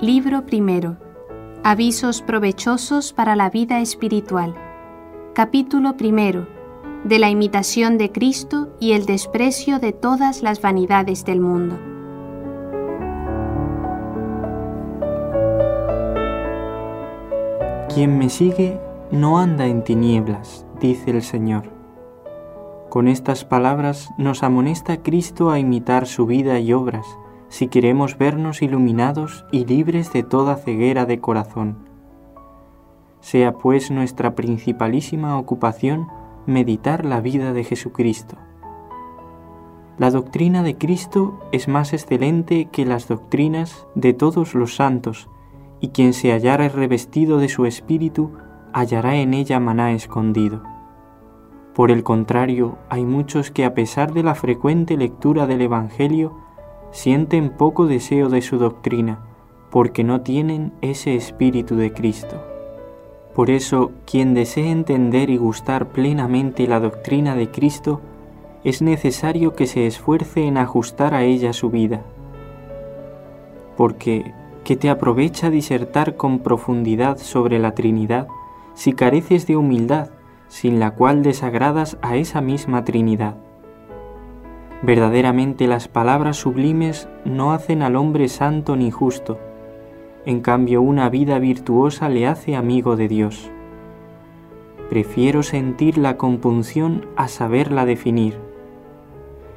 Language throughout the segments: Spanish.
Libro primero. Avisos provechosos para la vida espiritual. Capítulo primero. De la imitación de Cristo y el desprecio de todas las vanidades del mundo. Quien me sigue no anda en tinieblas, dice el Señor. Con estas palabras nos amonesta Cristo a imitar su vida y obras, si queremos vernos iluminados y libres de toda ceguera de corazón. Sea pues nuestra principalísima ocupación meditar la vida de Jesucristo. La doctrina de Cristo es más excelente que las doctrinas de todos los santos, y quien se hallara revestido de su espíritu hallará en ella maná escondido. Por el contrario, hay muchos que a pesar de la frecuente lectura del Evangelio, sienten poco deseo de su doctrina, porque no tienen ese espíritu de Cristo. Por eso, quien desee entender y gustar plenamente la doctrina de Cristo, es necesario que se esfuerce en ajustar a ella su vida. Porque, ¿qué te aprovecha disertar con profundidad sobre la Trinidad si careces de humildad, sin la cual desagradas a esa misma Trinidad? Verdaderamente las palabras sublimes no hacen al hombre santo ni justo, en cambio una vida virtuosa le hace amigo de Dios. Prefiero sentir la compunción a saberla definir.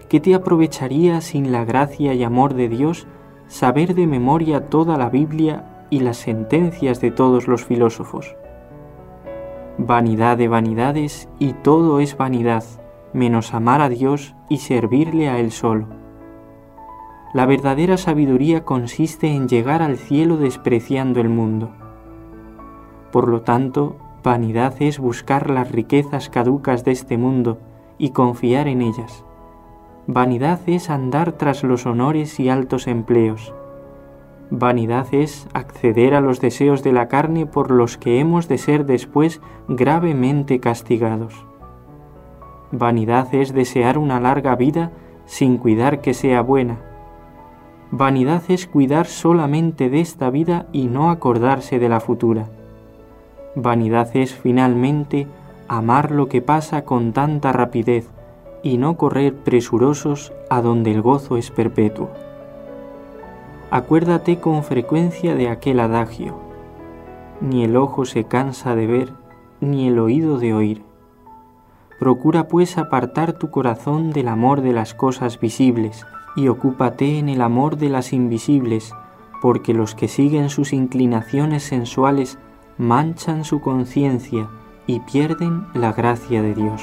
¿Qué te aprovecharía sin la gracia y amor de Dios saber de memoria toda la Biblia y las sentencias de todos los filósofos? Vanidad de vanidades y todo es vanidad menos amar a Dios y servirle a Él solo. La verdadera sabiduría consiste en llegar al cielo despreciando el mundo. Por lo tanto, vanidad es buscar las riquezas caducas de este mundo y confiar en ellas. Vanidad es andar tras los honores y altos empleos. Vanidad es acceder a los deseos de la carne por los que hemos de ser después gravemente castigados. Vanidad es desear una larga vida sin cuidar que sea buena. Vanidad es cuidar solamente de esta vida y no acordarse de la futura. Vanidad es finalmente amar lo que pasa con tanta rapidez y no correr presurosos a donde el gozo es perpetuo. Acuérdate con frecuencia de aquel adagio, ni el ojo se cansa de ver, ni el oído de oír Procura pues apartar tu corazón del amor de las cosas visibles y ocúpate en el amor de las invisibles, porque los que siguen sus inclinaciones sensuales manchan su conciencia y pierden la gracia de Dios.